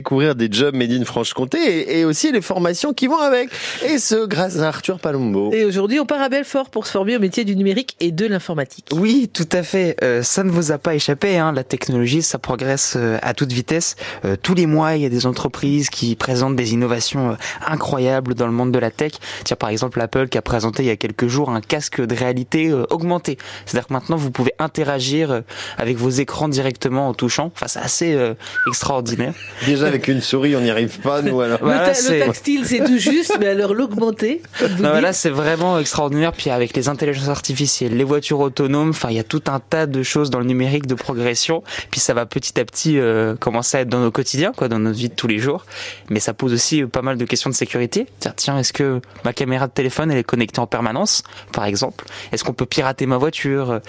découvrir des jobs made in Franche-Comté et, aussi les formations qui vont avec. Et ce, grâce à Arthur Palombo. Et aujourd'hui, on part à Belfort pour se former au métier du numérique et de l'informatique. Oui, tout à fait. Euh, ça ne vous a pas échappé. Hein. La technologie, ça progresse euh, à toute vitesse. Euh, tous les mois, il y a des entreprises qui présentent des innovations incroyables dans le monde de la tech. Tiens, par exemple, Apple qui a présenté il y a quelques jours un casque de réalité augmentée. C'est-à-dire que maintenant, vous pouvez interagir avec vos écrans directement en touchant. Enfin, c'est assez extraordinaire. Déjà, avec une souris, on n'y arrive pas, nous, alors. le, tactile, c'est tout juste, mais alors l'augmenter, Là, c'est vraiment extraordinaire. Puis avec les intelligences artificielles, les voitures autonomes, enfin, il y a tout un tas de choses dans le numérique de progression. Puis ça va petit à petit euh, commencer à être dans nos quotidiens, quoi, dans notre vie de tous les jours. Mais ça pose aussi pas mal de questions de sécurité. Tiens, est-ce que ma caméra de téléphone, elle est connectée en permanence, par exemple? Est-ce qu'on peut pirater ma voiture?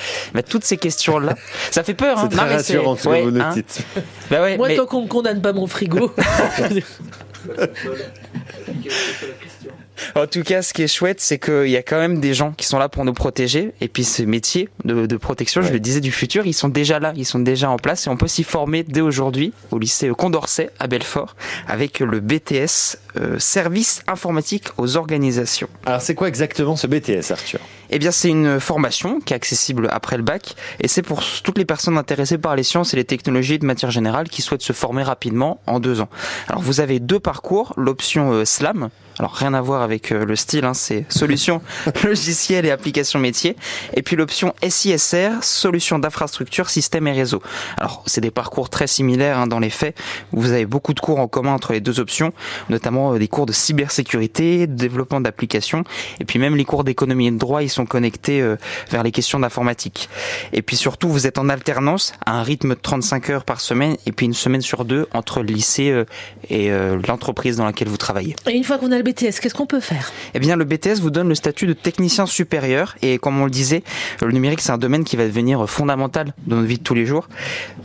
Toutes ces questions-là, ça fait peur. Hein. C'est très rassurant, ce que vous nous hein. dites. Bah ouais, Moi, tant qu'on me condamne pas mon frigo, en tout cas, ce qui est chouette, c'est qu'il y a quand même des gens qui sont là pour nous protéger. Et puis, ce métier de, protection, je le disais, du futur, ils sont déjà là, ils sont déjà en place. Et on peut s'y former dès aujourd'hui au lycée Condorcet à Belfort avec le BTS euh, Service informatique aux organisations. Alors, c'est quoi exactement ce BTS, Arthur? Eh bien, c'est une formation qui est accessible après le bac et c'est pour toutes les personnes intéressées par les sciences et les technologies de matière générale qui souhaitent se former rapidement en deux ans. Alors, vous avez deux parcours, l'option euh, SLAM, alors rien à voir avec euh, le style, hein, c'est solution logiciel et application métier. Et puis l'option SISR, solution d'infrastructure, système et réseau. Alors c'est des parcours très similaires hein, dans les faits. Vous avez beaucoup de cours en commun entre les deux options, notamment euh, des cours de cybersécurité, de développement d'applications, et puis même les cours d'économie et de droit, ils sont connectés euh, vers les questions d'informatique. Et puis surtout, vous êtes en alternance à un rythme de 35 heures par semaine, et puis une semaine sur deux entre le lycée et l'entreprise dans laquelle vous travaillez. Et une fois qu'on a le BTS, qu'est-ce qu'on peut faire? Eh bien, le BTS vous donne le statut de technicien supérieur et comme on le disait, le numérique c'est un domaine qui va devenir fondamental dans notre vie de tous les jours.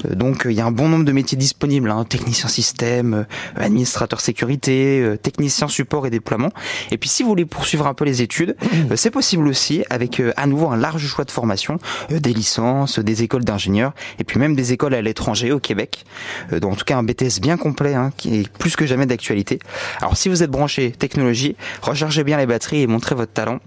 Euh, donc, il y a un bon nombre de métiers disponibles hein, technicien système, euh, administrateur sécurité, euh, technicien support et déploiement. Et puis, si vous voulez poursuivre un peu les études, c'est possible aussi avec à nouveau un large choix de formation, des licences, des écoles d'ingénieurs et puis même des écoles à l'étranger au Québec. donc, en tout cas, un BTS bien complet hein, qui est plus que jamais d'actualité. Alors, si vous êtes branché rechargez bien les batteries et montrez votre talent.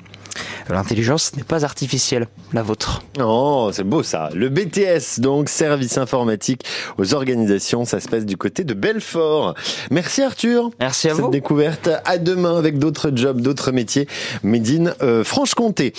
L'intelligence n'est pas artificielle, la vôtre. Oh, c'est beau ça. Le BTS, donc service informatique aux organisations, ça se passe du côté de Belfort. Merci Arthur. Merci à vous. découverte. À demain avec d'autres jobs, d'autres métiers. Médine, euh, Franche-Comté.